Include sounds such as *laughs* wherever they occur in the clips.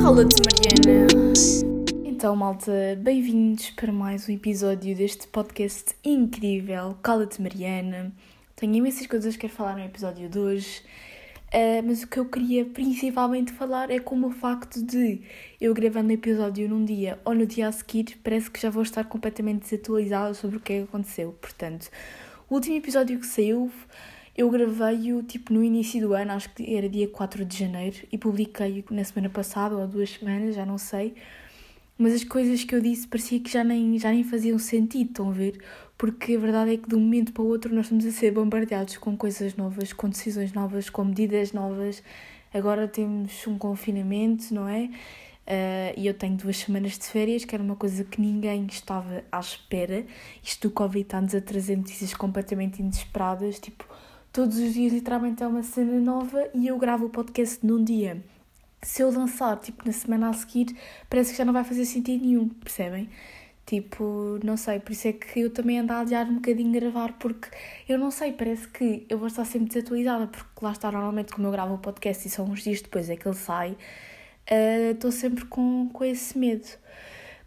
Cala-te, Mariana. Então, malta, bem-vindos para mais um episódio deste podcast incrível. Cala-te, Mariana. Tenho imensas coisas que quero falar no episódio de hoje. Uh, mas o que eu queria principalmente falar é como o facto de eu gravando o episódio num dia ou no dia a seguir, parece que já vou estar completamente desatualizada sobre o que é que aconteceu. Portanto, o último episódio que saiu, eu gravei-o tipo no início do ano, acho que era dia 4 de janeiro, e publiquei-o na semana passada ou duas semanas, já não sei. Mas as coisas que eu disse parecia que já nem, já nem faziam sentido, estão a ver? porque a verdade é que de um momento para o outro nós estamos a ser bombardeados com coisas novas, com decisões novas, com medidas novas. Agora temos um confinamento, não é? Uh, e eu tenho duas semanas de férias, que era uma coisa que ninguém estava à espera. Isto do Covid está-nos a trazer notícias completamente inesperadas. Tipo, todos os dias literalmente é uma cena nova e eu gravo o podcast num dia. Se eu lançar, tipo, na semana a seguir, parece que já não vai fazer sentido nenhum, percebem? Tipo, não sei, por isso é que eu também ando a adiar um bocadinho gravar, porque eu não sei, parece que eu vou estar sempre desatualizada, porque lá está, normalmente, como eu gravo o podcast e são uns dias depois é que ele sai, eh, estou uh, sempre com, com esse medo.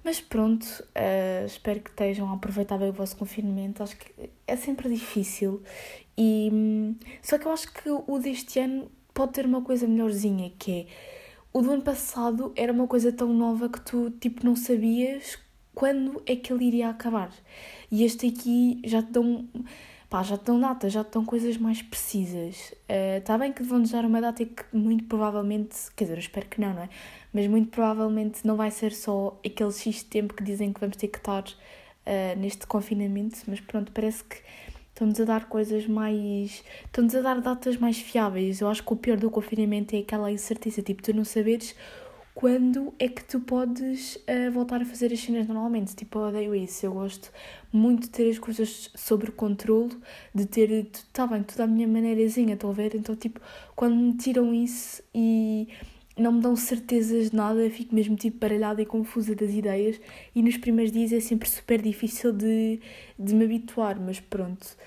Mas pronto, uh, espero que estejam a aproveitar bem o vosso confinamento. Acho que é sempre difícil. E, só que eu acho que o deste ano pode ter uma coisa melhorzinha, que é o do ano passado era uma coisa tão nova que tu tipo não sabias quando é que ele iria acabar. E este aqui já te dão, pá, já te dão data, já te dão coisas mais precisas. Está eh, uh, bem que vão-nos dar uma data que muito provavelmente, quer dizer, eu espero que não, não é? Mas muito provavelmente não vai ser só aquele X tempo que dizem que vamos ter que estar uh, neste confinamento, mas pronto, parece que estão-nos a dar coisas mais. estão-nos a dar datas mais fiáveis. Eu acho que o pior do confinamento é aquela incerteza, tipo, tu não saberes quando é que tu podes uh, voltar a fazer as cenas normalmente. Tipo, eu odeio isso. Eu gosto muito de ter as coisas sob controle, de ter, está bem, tudo à minha maneirazinha, estão a ver? Então, tipo, quando me tiram isso e não me dão certezas de nada, fico mesmo tipo baralhada e confusa das ideias e nos primeiros dias é sempre super difícil de, de me habituar, mas pronto.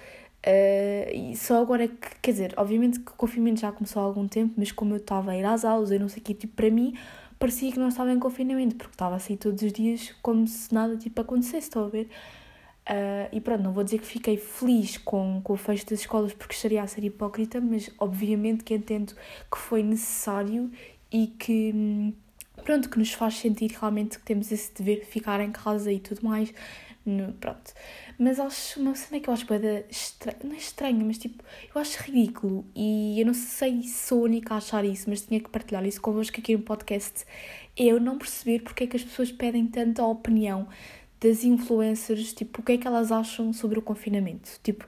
Uh, e só agora é que, quer dizer, obviamente que o confinamento já começou há algum tempo, mas como eu estava a ir às aulas, eu não sei o que, tipo, para mim parecia que não estava em confinamento, porque estava a sair todos os dias como se nada tipo acontecesse, estão a ver? Uh, e pronto, não vou dizer que fiquei feliz com, com o fecho das escolas porque estaria a ser hipócrita, mas obviamente que entendo que foi necessário e que, pronto, que nos faz sentir realmente que temos esse dever de ficar em casa e tudo mais. No, pronto. Mas acho uma cena que eu acho bem estranha, não é estranha, mas tipo, eu acho ridículo e eu não sei se sou a única a achar isso, mas tinha que partilhar isso convosco aqui no podcast. É eu não perceber porque é que as pessoas pedem tanto a opinião das influencers, tipo, o que é que elas acham sobre o confinamento. Tipo,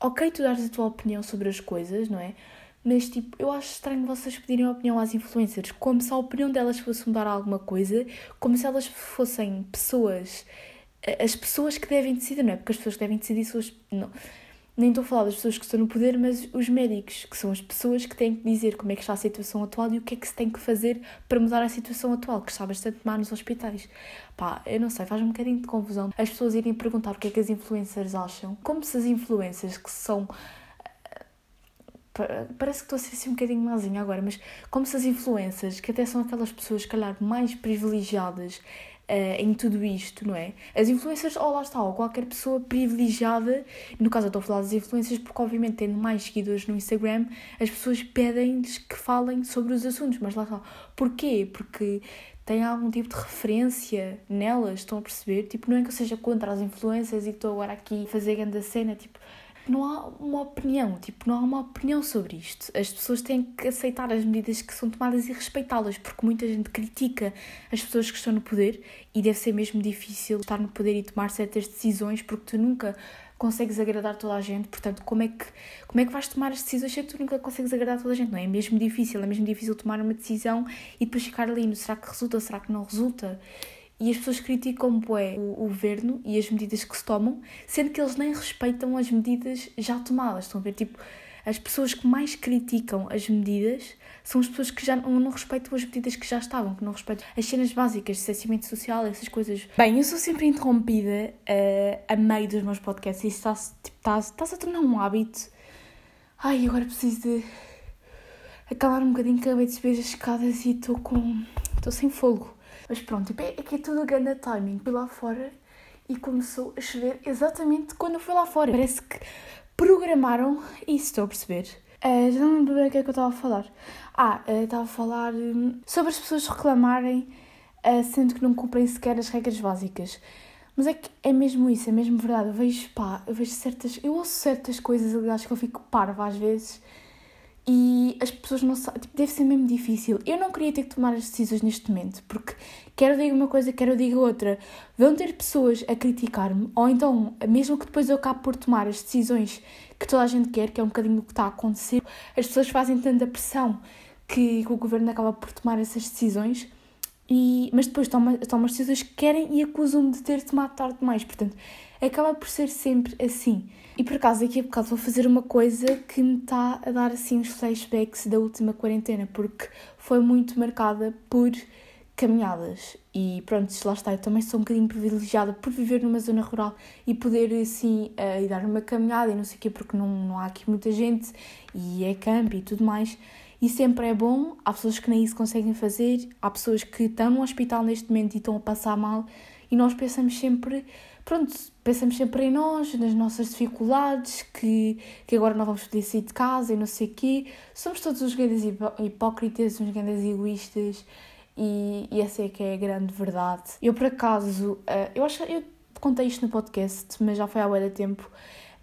ok, tu dás a tua opinião sobre as coisas, não é? Mas, tipo, eu acho estranho vocês pedirem opinião às influencers, como se a opinião delas fosse mudar alguma coisa, como se elas fossem pessoas as pessoas que devem decidir, não é? Porque as pessoas que devem decidir são as. Não, nem estou a falar das pessoas que estão no poder, mas os médicos, que são as pessoas que têm que dizer como é que está a situação atual e o que é que se tem que fazer para mudar a situação atual, que está bastante má nos hospitais. Pá, eu não sei, faz um bocadinho de confusão as pessoas irem perguntar o que é que as influencers acham, como se as influências que são parece que estou a ser assim um bocadinho mazinha agora, mas como se as influências, que até são aquelas pessoas, calhar, mais privilegiadas uh, em tudo isto, não é? As influências, ou oh, lá está, ou qualquer pessoa privilegiada, no caso eu estou a falar das influências porque obviamente tendo mais seguidores no Instagram, as pessoas pedem-lhes que falem sobre os assuntos, mas lá está. Porquê? Porque tem algum tipo de referência nelas, estão a perceber? Tipo, não é que eu seja contra as influências e estou agora aqui a fazer grande cena, tipo, não há uma opinião, tipo, não há uma opinião sobre isto. As pessoas têm que aceitar as medidas que são tomadas e respeitá-las, porque muita gente critica as pessoas que estão no poder e deve ser mesmo difícil estar no poder e tomar certas decisões, porque tu nunca consegues agradar toda a gente, portanto, como é que, como é que vais tomar as decisões se tu nunca consegues agradar toda a gente? Não é? é mesmo difícil, é mesmo difícil tomar uma decisão e depois ficar ali será que resulta, será que não resulta? E as pessoas criticam bué, o, o governo e as medidas que se tomam, sendo que eles nem respeitam as medidas já tomadas. Estão a ver? Tipo, as pessoas que mais criticam as medidas são as pessoas que já não, não respeitam as medidas que já estavam, que não respeitam as cenas básicas distanciamento social, essas coisas. Bem, eu sou sempre interrompida uh, a meio dos meus podcasts e isso está-se tipo, a tornar um hábito. Ai, agora preciso de acalmar um bocadinho, acabei de subir as escadas e estou com. estou sem fogo. Mas pronto, tipo, é, é que é tudo grande timing. Fui lá fora e começou a chover exatamente quando eu fui lá fora. Parece que programaram isso, estou a perceber. Uh, já não lembro bem o que é que eu estava a falar. Ah, uh, estava a falar um, sobre as pessoas reclamarem uh, sendo que não cumprem sequer as regras básicas. Mas é que é mesmo isso, é mesmo verdade. Eu vejo, pá, eu vejo certas. Eu ouço certas coisas, aliás, que eu fico parva às vezes e as pessoas não sabem. Tipo, deve ser mesmo difícil. Eu não queria ter que tomar as decisões neste momento, porque quero diga uma coisa, quero diga outra. Vão ter pessoas a criticar-me, ou então, mesmo que depois eu acabe por tomar as decisões que toda a gente quer, que é um bocadinho o que está a acontecer, as pessoas fazem tanta pressão que, o governo acaba por tomar essas decisões e, mas depois tomam as decisões que querem e acusam-me de ter tomado tarde demais. Portanto, acaba por ser sempre assim. E por acaso, aqui a bocado vou fazer uma coisa que me está a dar assim uns flashbacks da última quarentena, porque foi muito marcada por caminhadas. E pronto, lá está, eu também sou um bocadinho privilegiada por viver numa zona rural e poder assim uh, ir dar uma caminhada e não sei o quê, porque não, não há aqui muita gente e é campo e tudo mais. E sempre é bom, há pessoas que nem isso conseguem fazer, há pessoas que estão no hospital neste momento e estão a passar mal, e nós pensamos sempre, pronto, pensamos sempre em nós, nas nossas dificuldades, que, que agora não vamos poder sair de casa e não sei o quê. Somos todos uns grandes hipócritas, uns grandes egoístas, e, e essa é que é a grande verdade. Eu, por acaso, uh, eu acho eu contei isto no podcast, mas já foi há muito tempo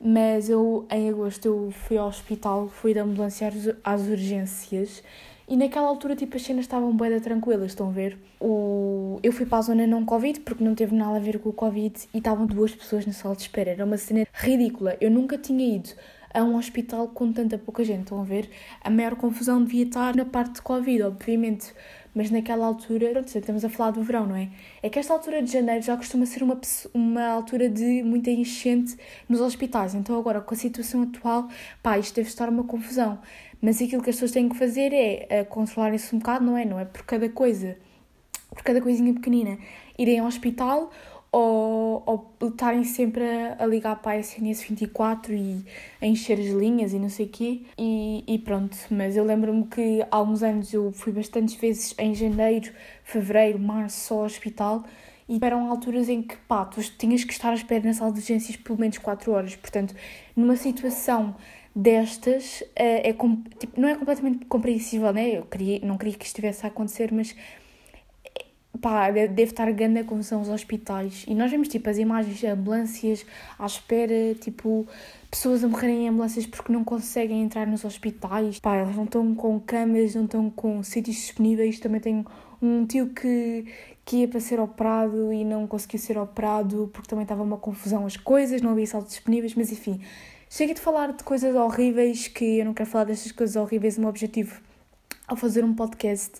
mas eu, em agosto, eu fui ao hospital, fui de ambulância às urgências e naquela altura, tipo, as cenas estavam bem tranquilas, estão a ver? O... Eu fui para a zona não Covid, porque não teve nada a ver com o Covid, e estavam duas pessoas na sala de espera. Era uma cena ridícula. Eu nunca tinha ido a um hospital com tanta pouca gente, estão a ver? A maior confusão devia estar na parte de Covid, obviamente mas naquela altura, pronto, estamos a falar do verão, não é? É que esta altura de janeiro já costuma ser uma, uma altura de muita enchente nos hospitais, então agora com a situação atual, pá, isto deve estar uma confusão. Mas aquilo que as pessoas têm que fazer é uh, controlarem-se um bocado, não é? Não é por cada coisa, por cada coisinha pequenina, irem ao hospital ou, estarem sempre a, a, ligar para a SNS 24 e a encher as linhas e não sei o quê. E, e pronto, mas eu lembro-me que há uns anos eu fui bastantes vezes em janeiro, fevereiro, março só ao hospital e eram alturas em que, pá, tu tinhas que estar à espera na sala de urgências pelo menos 4 horas. Portanto, numa situação destas, é, é tipo, não é completamente compreensível, né? Eu queria, não queria que estivesse a acontecer, mas pá, deve estar grande a confusão os hospitais. E nós vemos, tipo, as imagens de ambulâncias à espera, tipo, pessoas a morrerem em ambulâncias porque não conseguem entrar nos hospitais. Pá, elas não estão com camas, não estão com sítios disponíveis. Também tenho um tio que, que ia para ser operado e não conseguiu ser operado porque também estava uma confusão as coisas, não havia saltos disponíveis, mas enfim. Chega de falar de coisas horríveis, que eu não quero falar destas coisas horríveis. O meu objetivo ao fazer um podcast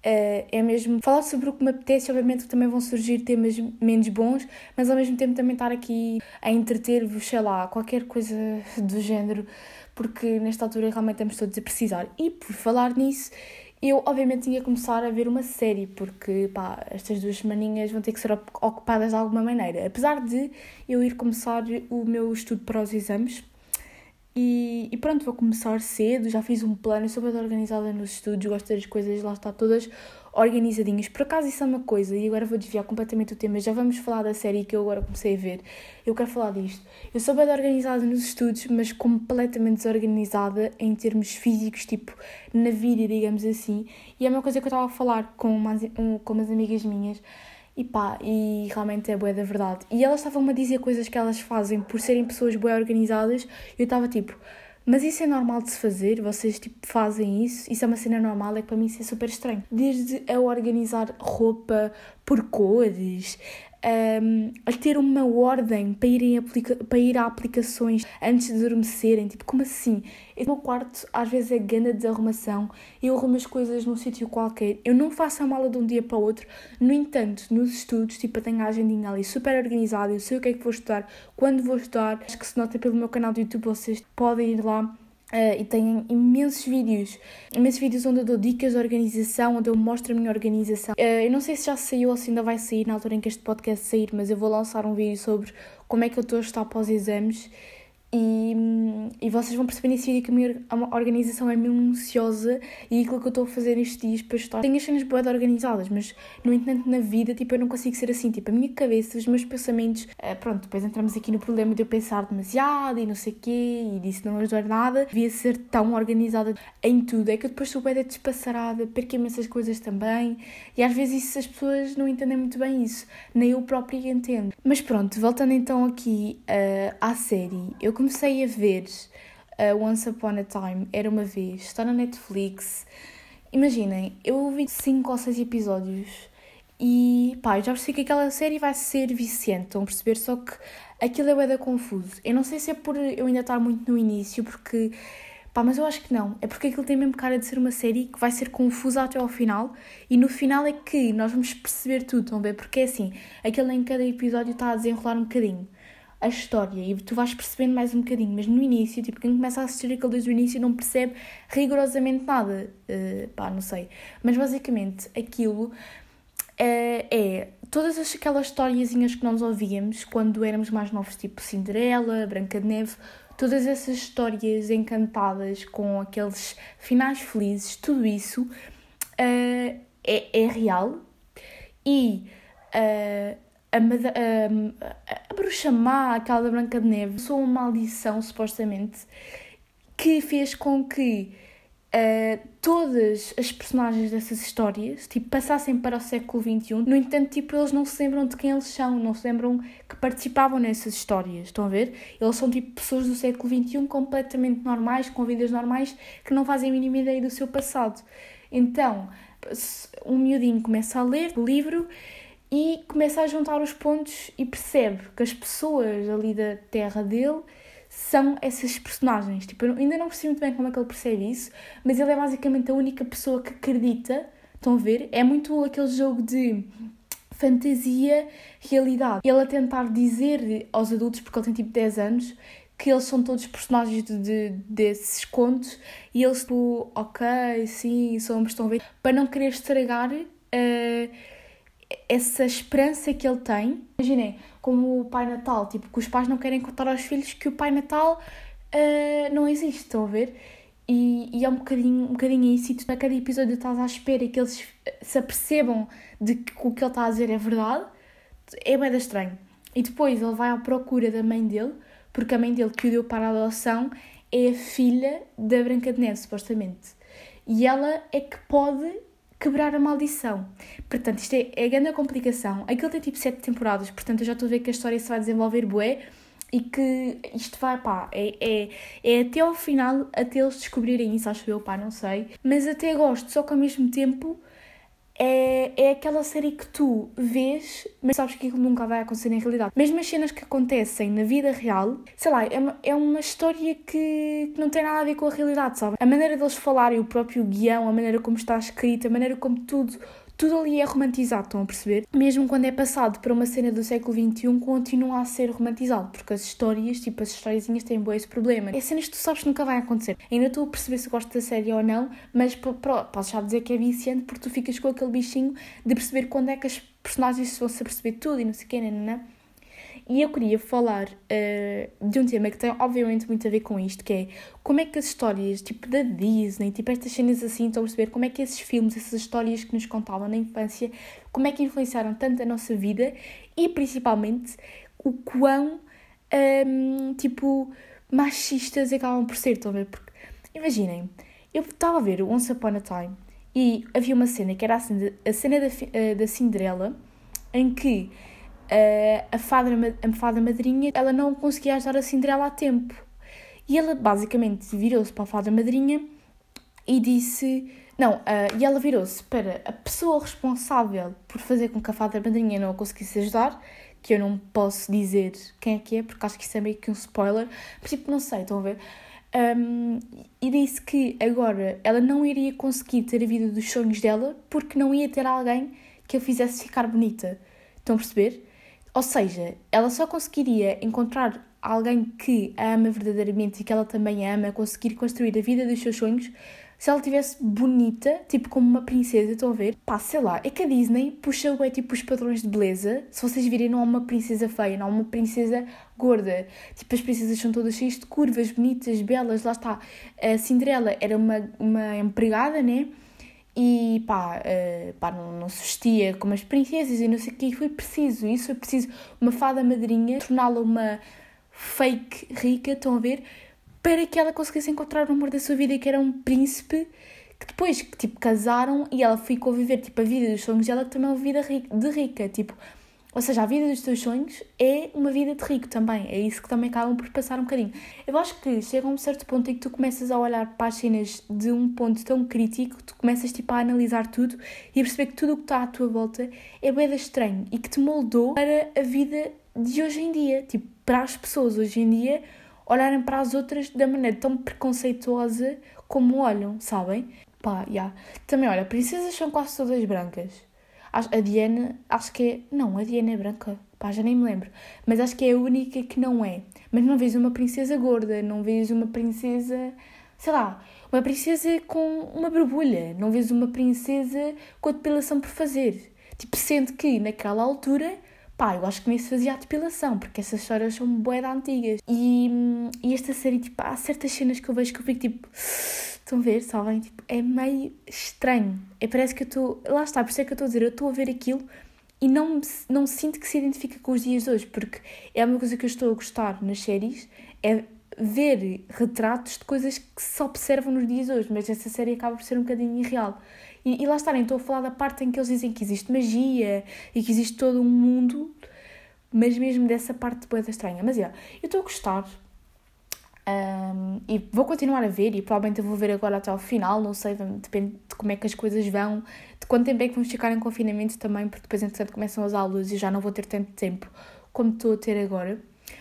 Uh, é mesmo falar sobre o que me apetece. Obviamente que também vão surgir temas menos bons, mas ao mesmo tempo também estar aqui a entreter-vos, sei lá, qualquer coisa do género, porque nesta altura realmente estamos todos a precisar. E por falar nisso, eu obviamente tinha que começar a ver uma série, porque pá, estas duas semaninhas vão ter que ser ocupadas de alguma maneira. Apesar de eu ir começar o meu estudo para os exames, e, e, pronto, vou começar cedo, já fiz um plano, sou bem organizada nos estudos, gosto das coisas lá está todas organizadinhas. Por acaso isso é uma coisa, e agora vou desviar completamente o tema, já vamos falar da série que eu agora comecei a ver. Eu quero falar disto. Eu sou bem organizada nos estudos, mas completamente desorganizada em termos físicos, tipo, na vida, digamos assim. E é uma coisa que eu estava a falar com umas, com umas amigas minhas e pá, e realmente é boa da verdade. E elas estavam-me a dizer coisas que elas fazem por serem pessoas bem organizadas, e eu estava tipo, mas isso é normal de se fazer? Vocês tipo fazem isso? Isso é uma cena normal? É que para mim isso é super estranho. Desde a organizar roupa por cores, um, a ter uma ordem para, irem para ir a aplicações antes de adormecerem. Tipo, como assim? O meu quarto às vezes é grande desarrumação, eu arrumo as coisas num sítio qualquer, eu não faço a mala de um dia para o outro. No entanto, nos estudos, tipo, eu tenho a agendinha ali super organizada, eu sei o que é que vou estudar, quando vou estudar. Acho que se nota pelo meu canal de YouTube, vocês podem ir lá Uh, e tenho imensos vídeos, imensos vídeos onde eu dou dicas de organização, onde eu mostro a minha organização. Uh, eu não sei se já saiu ou se ainda vai sair na altura em que este podcast sair, mas eu vou lançar um vídeo sobre como é que eu estou a estar os exames E, e vocês vão perceber nesse vídeo que a minha organização é minuciosa e aquilo que eu estou a fazer nestes dias para estar. Tenho as cenas boas organizadas, mas no entanto na vida, tipo, eu não consigo ser assim. Tipo, a minha cabeça, os meus pensamentos. Uh, pronto, depois entramos aqui no problema de eu pensar demasiado e não sei o quê e disso não ajudar nada. Devia ser tão organizada em tudo. É que eu depois sou bem despassarada, perco imensas coisas também e às vezes isso, as pessoas não entendem muito bem isso. Nem eu própria entendo. Mas pronto, voltando então aqui uh, à série. Eu comecei a ver uh, Once Upon a Time, Era Uma Vez, está na Netflix. Imaginem, eu vi 5 ou 6 episódios e pá, já percebi que aquela série vai ser viciante, estão a perceber? Só que aquilo é da confuso. Eu não sei se é por eu ainda estar muito no início, porque pá, mas eu acho que não. É porque aquilo tem mesmo cara de ser uma série que vai ser confusa até ao final e no final é que nós vamos perceber tudo, estão a ver? Porque é assim, aquele em cada episódio está a desenrolar um bocadinho a história e tu vais percebendo mais um bocadinho, mas no início, tipo, quem começa a assistir aquele desde o início não percebe rigorosamente nada, uh, pá, não sei. Mas basicamente aquilo uh, é todas aquelas historiazinhas que nós ouvíamos quando éramos mais novos, tipo Cinderela, Branca de Neve, todas essas histórias encantadas com aqueles finais felizes, tudo isso uh, é, é real e a, a, a bruxa má, aquela da Branca de Neve, sou uma maldição, supostamente, que fez com que uh, todas as personagens dessas histórias tipo, passassem para o século XXI. No entanto, tipo, eles não se lembram de quem eles são, não se lembram que participavam nessas histórias. Estão a ver? Eles são tipo pessoas do século XXI completamente normais, com vidas normais, que não fazem a mínima ideia do seu passado. Então, um miudinho começa a ler o livro e começa a juntar os pontos e percebe que as pessoas ali da terra dele são essas personagens. Tipo, eu ainda não percebi muito bem como é que ele percebe isso, mas ele é basicamente a única pessoa que acredita. Estão a ver? É muito aquele jogo de fantasia, realidade. Ele a tentar dizer aos adultos, porque ele tem tipo 10 anos, que eles são todos personagens de, de, desses contos e eles, tipo, ok, sim, somos, estão a ver, para não querer estragar. Uh, essa esperança que ele tem. Imaginem, como o Pai Natal, tipo, que os pais não querem contar aos filhos que o Pai Natal uh, não existe, estão a ver? E, e, é um bocadinho, um bocadinho isso, e tu a cada episódio estás à espera que eles se apercebam de que o que ele está a dizer é verdade, é bem estranho. E depois ele vai à procura da mãe dele, porque a mãe dele que o deu para a adoção é a filha da Branca de Neve, supostamente. E ela é que pode quebrar a maldição. Portanto, isto é, é a grande complicação. Aquilo tem tipo sete temporadas, portanto eu já estou a ver que a história se vai desenvolver bué e que isto vai, pá, é, é, é até ao final, até eles descobrirem isso, acho eu, pá, não sei. Mas até gosto, só que ao mesmo tempo é, é aquela série que tu vês, mas sabes que aquilo nunca vai acontecer na realidade. Mesmo as cenas que acontecem na vida real, sei lá, é uma, é uma história que, que não tem nada a ver com a realidade, sabe? A maneira deles falarem, o próprio guião, a maneira como está escrito, a maneira como tudo tudo ali é romantizado, estão a perceber? Mesmo quando é passado para uma cena do século XXI, continua a ser romantizado, porque as histórias, tipo as historiazinhas, têm bom esse problema. É cenas que tu sabes que nunca vai acontecer. Ainda estou a perceber se gosto da série ou não, mas posso já dizer que é viciante porque tu ficas com aquele bichinho de perceber quando é que as personagens vão se perceber tudo e não sei o que, não, não. E eu queria falar uh, de um tema que tem obviamente muito a ver com isto, que é como é que as histórias, tipo da Disney, tipo estas cenas assim, estão a perceber como é que esses filmes, essas histórias que nos contavam na infância, como é que influenciaram tanto a nossa vida e principalmente o quão, um, tipo, machistas acabam por ser, estão a ver? Porque, imaginem, eu estava a ver o Once Upon a Time e havia uma cena que era a cena, a cena da, uh, da Cinderela, em que uh, a, fada, a fada madrinha ela não conseguia ajudar a Cinderela a tempo. E ela basicamente virou-se para a fada madrinha e disse. Não, uh, e ela virou-se para a pessoa responsável por fazer com que a fada madrinha não a conseguisse ajudar, que eu não posso dizer quem é que é, porque acho que isso é meio que um spoiler, mas tipo, não sei, estão a ver? Um, e disse que agora ela não iria conseguir ter a vida dos sonhos dela porque não ia ter alguém que a fizesse ficar bonita. Estão a perceber? Ou seja, ela só conseguiria encontrar alguém que a ama verdadeiramente e que ela também ama, conseguir construir a vida dos seus sonhos se ela tivesse bonita, tipo como uma princesa, estão a ver? Pá, sei lá, é que a Disney puxa é tipo os padrões de beleza. Se vocês virem, não há uma princesa feia, não há uma princesa gorda. Tipo, as princesas são todas cheias de curvas, bonitas, belas, lá está. A Cinderela era uma, uma empregada, né? E pá, uh, pá não, não, se vestia como as princesas e não sei o que. Foi preciso isso, foi preciso uma fada madrinha torná-la uma fake rica, estão a ver? para que ela conseguisse encontrar o amor da sua vida, que era um príncipe que depois que tipo casaram e ela ficou a viver tipo a vida dos sonhos dela que também é uma vida de rica, tipo, ou seja, a vida dos teus sonhos é uma vida de rico também, é isso que também acabam por passar um bocadinho. Eu acho que chega a um certo ponto em que tu começas a olhar para as cenas de um ponto tão crítico, tu começas tipo a analisar tudo e a perceber que tudo o que está à tua volta é bem estranho e que te moldou para a vida de hoje em dia, tipo, para as pessoas hoje em dia olharem para as outras da maneira tão preconceituosa como olham, sabem? Pá, já. Yeah. Também, olha, princesas são quase todas brancas. A Diana, acho que é. Não, a Diana é branca. Pá, já nem me lembro. Mas acho que é a única que não é. Mas não vês uma princesa gorda, não vês uma princesa. Sei lá, uma princesa com uma borbulha, não vês uma princesa com a depilação por fazer. Tipo, sendo que naquela altura Pá, eu acho que nem se fazia a depilação, porque essas histórias são bué antigas. E, e esta série, tipo, há certas cenas que eu vejo que eu fico tipo. Estão a ver, sabem? Tipo, é meio estranho. É, parece que eu estou. Lá está, por isso é que eu estou a dizer, eu estou a ver aquilo e não, não sinto que se identifica com os dias de hoje, porque é uma coisa que eu estou a gostar nas séries, é ver retratos de coisas que se observam nos dias de hoje, mas essa série acaba por ser um bocadinho irreal. E, e lá estarem, estou a falar da parte em que eles dizem que existe magia e que existe todo um mundo, mas mesmo dessa parte de boeda estranha. Mas, yeah, eu estou a gostar. Um, e vou continuar a ver e provavelmente eu vou ver agora até ao final, não sei, depende de como é que as coisas vão, de quanto tempo é que vamos ficar em confinamento também, porque depois entretanto começam as aulas e já não vou ter tanto tempo como estou a ter agora.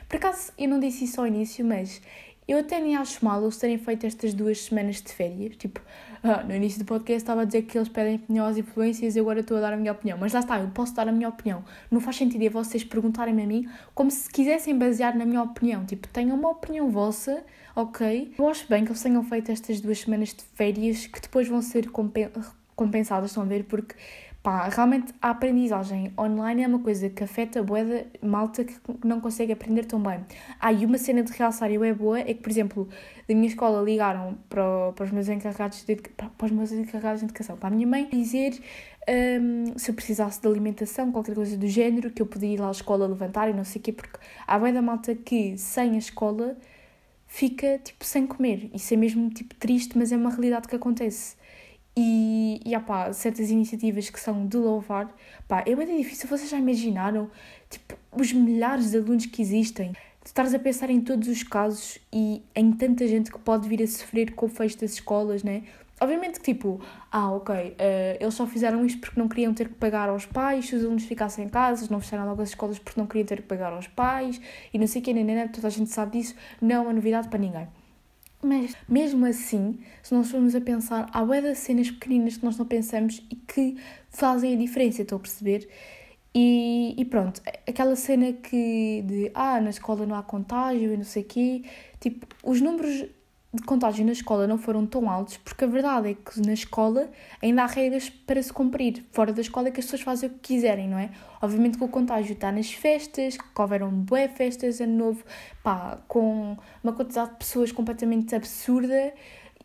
Por acaso, eu não disse isso ao início, mas eu até nem acho mal eles terem feito estas duas semanas de férias. Tipo, ah, no início do podcast estava a dizer que eles pedem opinião às influências e agora estou a dar a minha opinião. Mas lá está, eu posso dar a minha opinião. Não faz sentido é vocês perguntarem-me a mim como se quisessem basear na minha opinião. Tipo, tenham uma opinião vossa, ok? Eu acho bem que eles tenham feito estas duas semanas de férias que depois vão ser compensadas, estão a ver? Porque Pá, realmente a aprendizagem online é uma coisa que afeta a boeda malta que não consegue aprender tão bem. Ah, e uma cena de realçar eu é boa é que, por exemplo, da minha escola ligaram para, para os meus encarregados de, para, os meus encarregados de educação, para a minha mãe, dizer um, se eu precisasse de alimentação, qualquer coisa do género, que eu podia ir lá à escola levantar e não sei o quê, porque há bem da malta que sem a escola fica tipo sem comer. Isso é mesmo tipo triste, mas é uma realidade que acontece. E, e certas iniciativas que são de louvar, pá, é bem difícil, vocês já imaginaram, tipo, os milhares de alunos que existem, estares a pensar em todos os casos e em tanta gente que pode vir a sofrer com o fecho das escolas, né? Obviamente que, tipo, ah, ok, uh, eles só fizeram isto porque não queriam ter que pagar aos pais, se os alunos ficassem em casa, não fecharam logo as escolas porque não queriam ter que pagar aos pais, e não sei o que, nem, nem, toda a gente sabe disso, não é uma novidade para ninguém. Mas mesmo assim, se nós formos a pensar, há bué cenas pequeninas que nós não pensamos e que fazem a diferença, estou a perceber? E, e pronto, aquela cena que de ah, na escola não há contágio e não sei o quê, tipo, os números de contágio na escola não foram tão altos, porque a verdade é que na escola ainda há regras para se cumprir. Fora da escola é que as pessoas fazem o que quiserem, não é? Obviamente que o contágio está nas festas, que houveram bué festas, ano novo, pá, com uma quantidade de pessoas completamente absurda.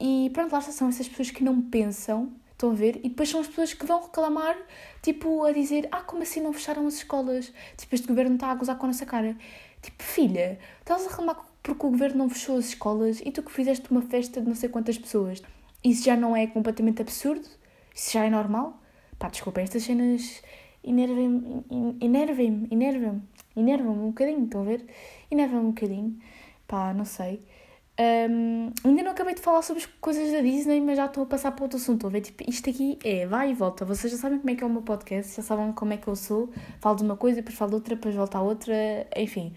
E pronto, lá são essas pessoas que não pensam, estão a ver? E depois são as pessoas que vão reclamar, tipo, a dizer, ah, como assim não fecharam as escolas? Tipo, este governo está a gozar com a nossa cara. Tipo, filha, estás a reclamar porque o governo não fechou as escolas e tu que fizeste uma festa de não sei quantas pessoas. Isso já não é completamente absurdo? Isso já é normal? Pá, desculpa, estas cenas enervem-me, enervem-me, enervem-me, enervam-me um bocadinho, estão a ver? Enervam-me um bocadinho, pá, não sei. Um, ainda não acabei de falar sobre as coisas da Disney, mas já estou a passar para outro assunto. Estou a ver, tipo, isto aqui é vai e volta. Vocês já sabem como é que é o meu podcast, já sabem como é que eu sou. Falo de uma coisa, depois falo de outra, depois volto a outra, enfim.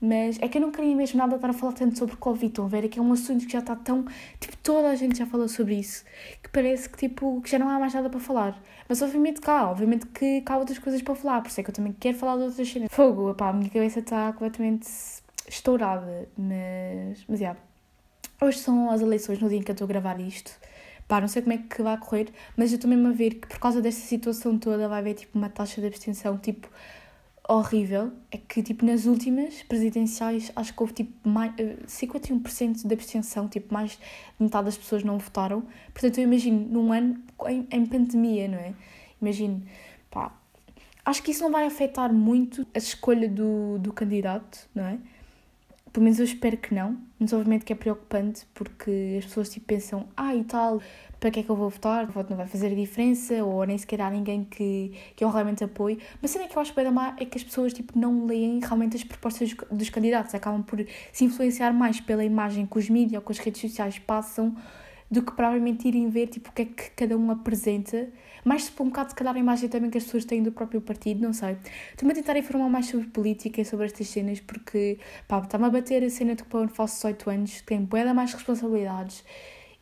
Mas é que eu não queria mesmo nada estar a falar tanto sobre Covid, estão a ver? É que é um assunto que já está tão. Tipo, toda a gente já falou sobre isso, que parece que, tipo, que já não há mais nada para falar. Mas obviamente cá, obviamente que cá há outras coisas para falar, por isso é que eu também quero falar de outras cenas. Fogo, pá, a minha cabeça está completamente estourada, mas. Mas. Yeah. Hoje são as eleições, no dia em que eu estou a gravar isto. Pá, não sei como é que vai correr, mas eu estou mesmo a ver que por causa desta situação toda vai haver tipo uma taxa de abstenção tipo horrível. É que tipo nas últimas presidenciais acho que houve tipo mais, 51% de abstenção, tipo mais de metade das pessoas não votaram. Portanto, eu imagino num ano em, em pandemia, não é? Imagino, pá, acho que isso não vai afetar muito a escolha do, do candidato, não é? Pelo menos eu espero que não, mas obviamente que é preocupante porque as pessoas tipo, pensam, ah e tal, para que é que eu vou votar? O voto não vai fazer diferença, ou nem sequer há ninguém que, que eu realmente apoie. Mas a que eu acho bem má é que as pessoas tipo, não leem realmente as propostas dos candidatos, acabam por se influenciar mais pela imagem que os mídias ou que as redes sociais passam do que provavelmente irem ver tipo, o que é que cada um apresenta. Mais por um bocado, se calhar, a imagem também que as pessoas têm do próprio partido, não sei. A tentar informar mais sobre política e sobre estas cenas, porque, pá, está-me a bater a cena de que o faço 18 anos, tem bué mais responsabilidades.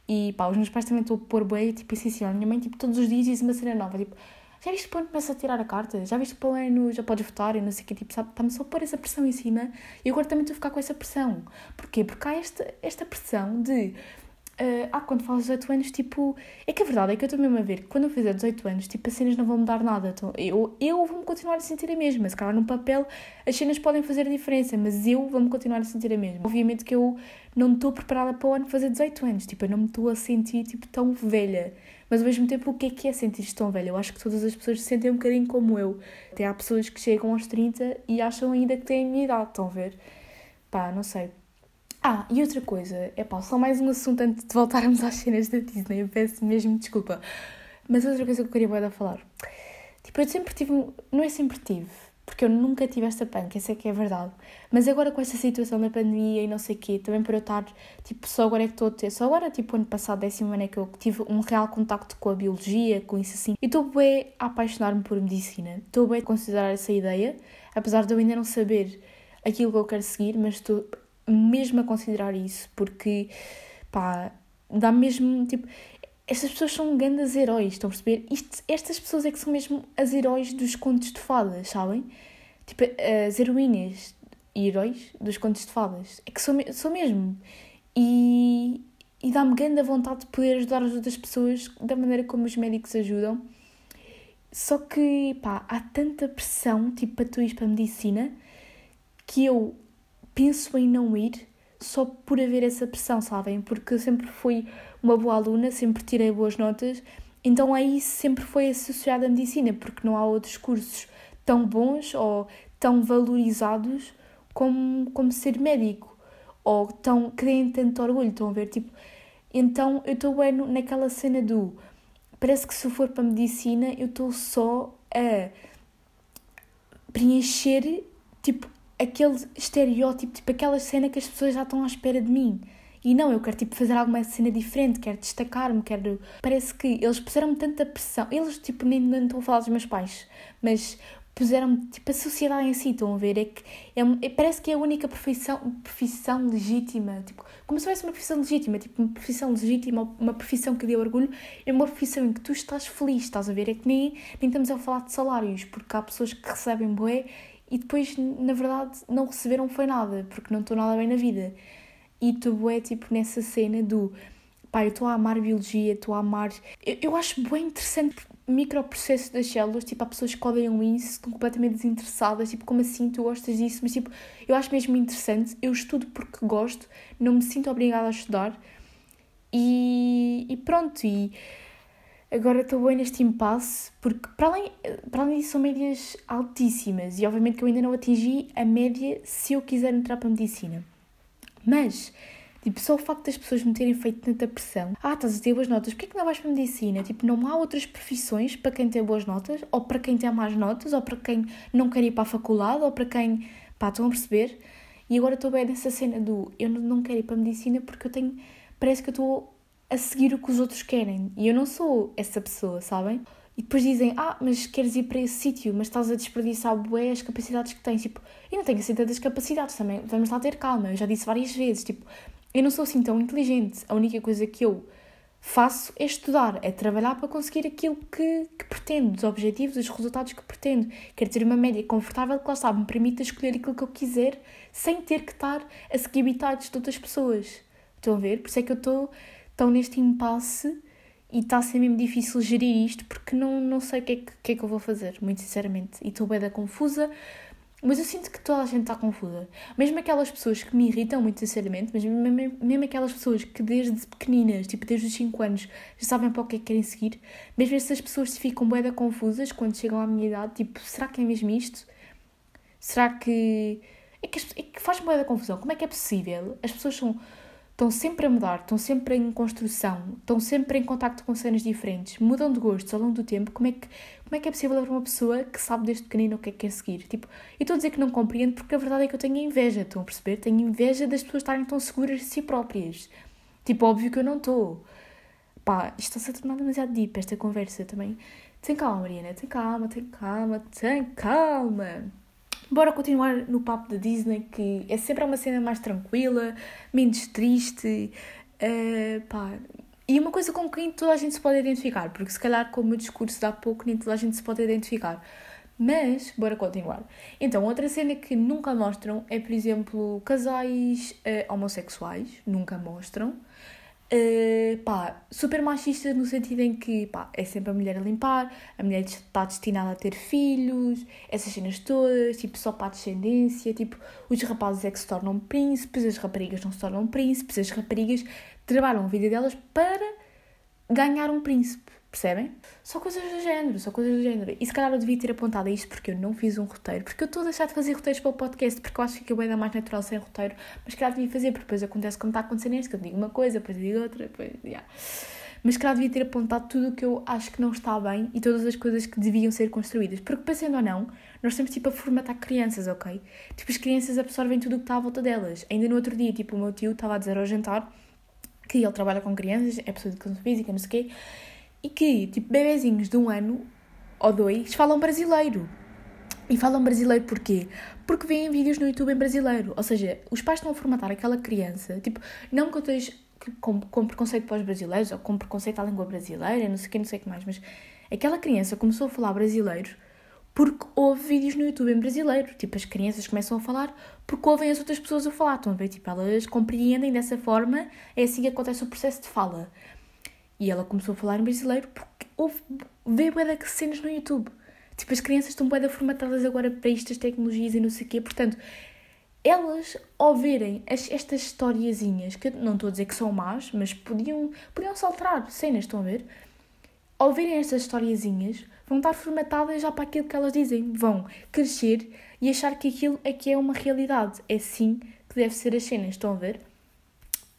E, pá, os meus pais também estão a pôr bué, tipo, assim, a minha mãe, tipo, todos os dias diz uma cena nova, tipo, já viste quando começa a tirar a carta? Já viste para o ano já podes votar e não sei o que, tipo, sabe? Está-me só a pôr essa pressão em cima e agora também estou a ficar com essa pressão. Porquê? Porque há esta, esta pressão de Uh, ah, quando faz 18 anos, tipo. É que a verdade é que eu estou mesmo a ver que quando eu fizer 18 anos, tipo, as cenas não vão mudar nada. Então, eu, eu vou-me continuar a sentir a mesma. Se calhar no papel as cenas podem fazer a diferença, mas eu vou-me continuar a sentir a mesma. Obviamente que eu não estou preparada para o ano fazer 18 anos. Tipo, eu não me estou a sentir, tipo, tão velha. Mas ao mesmo tempo, o que é que é sentir-se tão velha? Eu acho que todas as pessoas se sentem um bocadinho como eu. Até há pessoas que chegam aos 30 e acham ainda que têm a minha idade, estão a ver? Pá, não sei. Ah, e outra coisa, é pá, só mais um assunto antes de voltarmos às cenas da Disney, eu peço mesmo desculpa. Mas outra coisa que eu queria boa falar. Tipo, eu sempre tive, não é sempre tive, porque eu nunca tive esta panca, essa é que é verdade. Mas agora com essa situação da pandemia e não sei o quê, também para eu estar, tipo, só agora é que estou a ter, só agora, tipo, ano passado, décimo ano é que eu tive um real contacto com a biologia, com isso assim. E estou bem a apaixonar-me por medicina, estou bem a considerar essa ideia, apesar de eu ainda não saber aquilo que eu quero seguir, mas estou mesmo a considerar isso, porque, pá, dá mesmo, tipo, estas pessoas são grandes heróis, estão a perceber? Isto, estas pessoas é que são mesmo as heróis dos contos de fadas, sabem? Tipo, as heroínas e heróis dos contos de fadas. É que são, são mesmo. E, e dá-me grande vontade de poder ajudar as outras pessoas da maneira como os médicos ajudam. Só que, pá, há tanta pressão, tipo, para tu ir para a medicina, que eu penso em não ir só por haver essa pressão, sabem? Porque eu sempre fui uma boa aluna, sempre tirei boas notas, então aí sempre foi associada à medicina, porque não há outros cursos tão bons ou tão valorizados como, como ser médico, ou tão, que deem tanto orgulho, estão a ver? Tipo, então eu estou bem naquela cena do. Parece que se for para a medicina eu estou só a preencher tipo aquele estereótipo, tipo aquela cena que as pessoas já estão à espera de mim. E não, eu quero tipo fazer alguma cena diferente, quero destacar-me, quero. Parece que eles puseram-me tanta pressão. Eles, tipo, nem, nem estou a falar dos meus pais, mas puseram-me, tipo, a sociedade em si, estão a ver? É que é, é, parece que é a única profissão, profissão legítima. Tipo, como se fosse uma profissão legítima, tipo, uma profissão legítima, uma profissão que dê orgulho, é uma profissão em que tu estás feliz, estás a ver? É que nem, nem estamos a falar de salários, porque há pessoas que recebem boé e depois, na verdade, não receberam foi nada, porque não estou nada bem na vida. E tu é tipo nessa cena do pá, eu estou a amar biologia, estou a amar. Eu, eu acho bem interessante o microprocesso das células, tipo, há pessoas que odeiam isso, estão completamente desinteressadas, tipo, como assim tu gostas disso? Mas, tipo, eu acho mesmo interessante, eu estudo porque gosto, não me sinto obrigada a estudar e, e pronto, e Agora estou bem neste impasse, porque para além, para além disso são médias altíssimas e obviamente que eu ainda não atingi a média se eu quiser entrar para a medicina. Mas, tipo, só o facto das pessoas me terem feito tanta pressão. Ah, estás a ter boas notas, porquê é que não vais para a medicina? Tipo, não há outras profissões para quem tem boas notas, ou para quem tem más notas, ou para quem não quer ir para a faculdade, ou para quem, pá, estão a perceber? E agora estou bem nessa cena do eu não quero ir para a medicina porque eu tenho, parece que eu estou a seguir o que os outros querem. E eu não sou essa pessoa, sabem? E depois dizem, ah, mas queres ir para esse sítio, mas estás a desperdiçar bué as capacidades que tens. Tipo, eu não tenho assim tantas capacidades também, vamos lá ter calma. Eu já disse várias vezes, tipo, eu não sou assim tão inteligente. A única coisa que eu faço é estudar, é trabalhar para conseguir aquilo que, que pretendo, os objetivos, os resultados que pretendo. Quero ter uma média confortável que, lá sabe, me permita escolher aquilo que eu quiser sem ter que estar a seguir habitados de outras pessoas. Estão a ver? Por isso é que eu estou estão neste impasse e está a ser mesmo difícil gerir isto porque não, não sei o que, é que, que, é que eu vou fazer, muito sinceramente. E estou bem da confusa, mas eu sinto que toda a gente está confusa. Mesmo aquelas pessoas que me irritam, muito sinceramente, mas mesmo, mesmo aquelas pessoas que desde pequeninas, tipo desde os 5 anos, já sabem para o que é que querem seguir, mesmo essas pessoas se ficam bem da confusas quando chegam à minha idade, tipo, será que é mesmo isto? Será que. É que, é que faz-me da confusão. Como é que é possível? As pessoas são estão sempre a mudar, estão sempre em construção, estão sempre em contacto com cenas diferentes, mudam de gostos ao longo do tempo, como é que, como é, que é possível haver uma pessoa que sabe desde pequenino o que é que quer seguir? Tipo, eu estou a dizer que não compreendo porque a verdade é que eu tenho inveja, estão a perceber? Tenho inveja das pessoas estarem tão seguras de si próprias. Tipo, óbvio que eu não estou. Pá, isto está-se a tornar demasiado deep, esta conversa também. Tem calma, Mariana, tem calma, tem calma, tem calma. Bora continuar no papo da Disney, que é sempre uma cena mais tranquila, menos triste. Uh, pá. E uma coisa com quem toda a gente se pode identificar, porque se calhar com o meu discurso de há pouco nem toda a gente se pode identificar. Mas, bora continuar. Então, outra cena que nunca mostram é, por exemplo, casais uh, homossexuais, nunca mostram. Uh, pá, super machista no sentido em que pá, é sempre a mulher a limpar, a mulher está destinada a ter filhos, essas cenas todas, tipo, só para a descendência, tipo, os rapazes é que se tornam príncipes, as raparigas não se tornam príncipes, as raparigas trabalham a vida delas para ganhar um príncipe. Percebem? Só coisas do género, só coisas do género. E se calhar eu devia ter apontado isto porque eu não fiz um roteiro. Porque eu estou a deixar de fazer roteiros para o podcast porque eu acho que fica ainda mais natural sem roteiro. Mas se calhar devia fazer, porque depois acontece quando está acontecendo isto, que eu digo uma coisa, depois digo outra, depois. Yeah. Mas se calhar devia ter apontado tudo o que eu acho que não está bem e todas as coisas que deviam ser construídas. Porque, pensando ou não, nós temos tipo a formatar crianças, ok? Tipo, as crianças absorvem tudo o que está à volta delas. Ainda no outro dia, tipo, o meu tio estava a dizer ao jantar que ele trabalha com crianças, é pessoa de educação física, não sei o quê e que, tipo, bebezinhos de um ano ou dois falam brasileiro. E falam brasileiro porquê? Porque veem vídeos no YouTube em brasileiro. Ou seja, os pais estão a formatar aquela criança, tipo, não que eu esteja com, com preconceito para os brasileiros ou com preconceito à língua brasileira, não sei o que, não sei o que mais, mas aquela criança começou a falar brasileiro porque houve vídeos no YouTube em brasileiro. Tipo, as crianças começam a falar porque ouvem as outras pessoas a falar. Estão a ver? Tipo, elas compreendem dessa forma. É assim que acontece o processo de fala. E ela começou a falar em brasileiro porque houve, vê bué de cenas no YouTube. Tipo, as crianças estão bué formatadas agora para estas tecnologias e não sei o quê. Portanto, elas, ao verem as, estas historiazinhas, que não estou a dizer que são más, mas podiam, podiam saltar cenas, estão a ver? Ao verem estas historiazinhas, vão estar formatadas já para aquilo que elas dizem. Vão crescer e achar que aquilo é que é uma realidade. É assim que deve ser as cenas, estão a ver?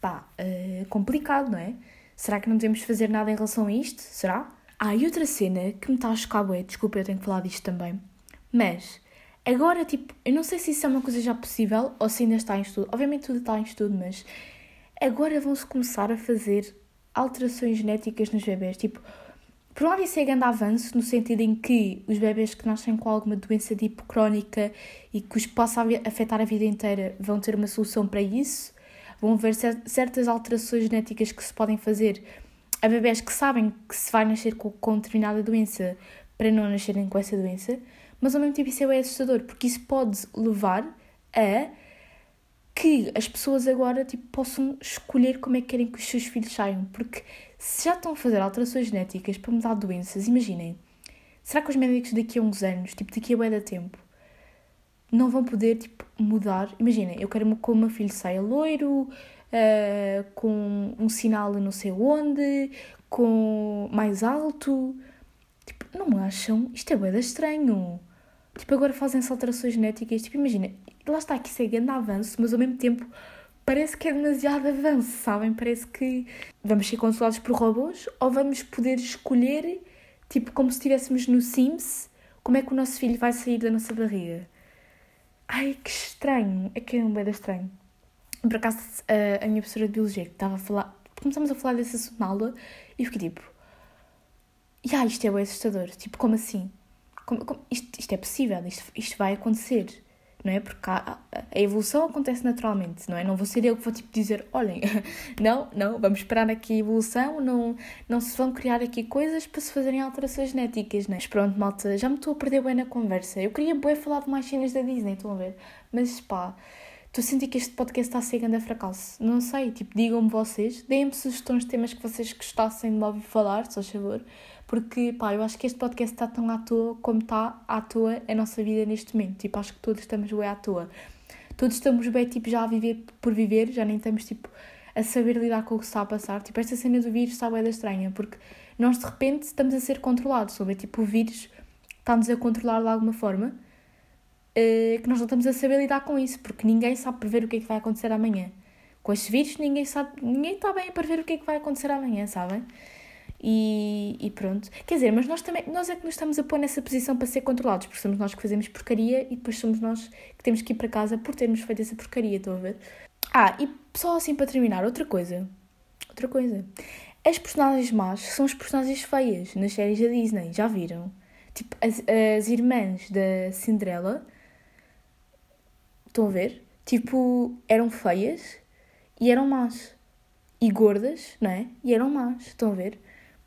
Pá, é complicado, não é? Será que não devemos fazer nada em relação a isto? Será? Ah, e outra cena que me está a chocar bué, desculpa, eu tenho que falar disto também. Mas, agora, tipo, eu não sei se isso é uma coisa já possível ou se ainda está em estudo. Obviamente tudo está em estudo, mas agora vão-se começar a fazer alterações genéticas nos bebés. Tipo, por um lado isso é grande avanço, no sentido em que os bebés que nascem com alguma doença tipo crónica e que os possa afetar a vida inteira vão ter uma solução para isso vão haver certas alterações genéticas que se podem fazer. A bebés que sabem que se vai nascer com, com determinada doença para não nascerem com essa doença, mas ao mesmo tempo isso é assustador, porque isso pode levar a que as pessoas agora tipo, possam escolher como é que querem que os seus filhos saiam, porque se já estão a fazer alterações genéticas para mudar doenças, imaginem, será que os médicos daqui a uns anos, tipo daqui a bué da tempo, não vão poder tipo, mudar. Imagina, eu quero que o meu filho saia loiro, uh, com um sinal não sei onde, com mais alto. Tipo, não acham? Isto é bem estranho. Tipo, agora fazem-se alterações genéticas. Tipo, imagina, lá está que isso é grande avanço, mas ao mesmo tempo parece que é demasiado avanço, sabem? Parece que vamos ser controlados por robôs ou vamos poder escolher, tipo, como se estivéssemos no Sims, como é que o nosso filho vai sair da nossa barriga. Ai, que estranho. É que é um bem estranho. Por acaso, a, a minha professora de Biologia que estava a falar... Começamos a falar desse assunto na aula e fiquei tipo... Ah, isto é bem assustador. Tipo, como assim? Como, como, isto, isto é possível, isto, isto vai acontecer não é? Porque a, evolução acontece naturalmente, não é? Não vou ser eu que vou tipo dizer, olhem, *laughs* não, não, vamos esperar aqui a evolução, não, não se vão criar aqui coisas para se fazerem alterações genéticas, não é? Mas pronto, malta, já me estou a perder bem na conversa. Eu queria bem falar de mais cenas da Disney, estão a ver? Mas pá, Estou a sentir que este podcast está a ser grande fracasso. Não sei, tipo, digam-me vocês, deem-me sugestões de temas que vocês gostassem de me ouvir falar, se favor, porque, pá, eu acho que este podcast está tão à toa como está à toa a nossa vida neste momento. Tipo, acho que todos estamos bem à toa. Todos estamos bem, tipo, já a viver por viver, já nem estamos, tipo, a saber lidar com o que está a passar. Tipo, esta cena do vírus está bem da estranha, porque nós, de repente, estamos a ser controlados, sobre Tipo, o vírus está-nos a controlar de alguma forma uh, que nós não estamos a saber lidar com isso, porque ninguém sabe prever o que é que vai acontecer amanhã. Com estes vírus, ninguém sabe, ninguém está bem a prever o que é que vai acontecer amanhã, sabem? E, e, pronto. Quer dizer, mas nós também, nós é que nos estamos a pôr nessa posição para ser controlados, porque somos nós que fazemos porcaria e depois somos nós que temos que ir para casa por termos feito essa porcaria, estão a ver? Ah, e só assim para terminar, outra coisa. Outra coisa. As personagens más são as personagens feias nas séries da Disney, já viram? Tipo, as, as irmãs da Cinderela Estão a ver? Tipo, eram feias e eram más. E gordas, não é? E eram más. Estão a ver?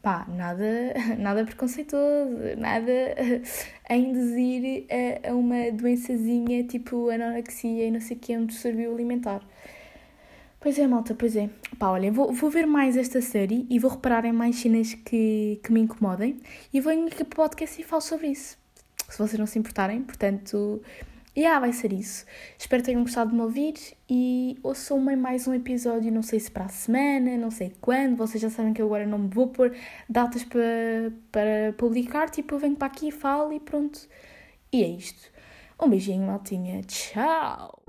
Pá, nada, *laughs* nada preconceituoso, nada *laughs* a induzir a, a uma doençazinha tipo anorexia e não sei o que, um distúrbio alimentar. Pois é, malta, pois é. Pá, olha, vou, vou ver mais esta série e vou reparar em mais cenas que, que me incomodem e vou aqui para o podcast e falo sobre isso. Se vocês não se importarem, portanto, yeah, vai ser isso. Espero que tenham gostado de me ouvir e ouçam-me mais um episódio, não sei se para a semana, não sei quando. Vocês já sabem que eu agora não me vou pôr datas para, para publicar, tipo, eu venho para aqui, falo e pronto. E é isto. Um beijinho, maltinha. Tchau!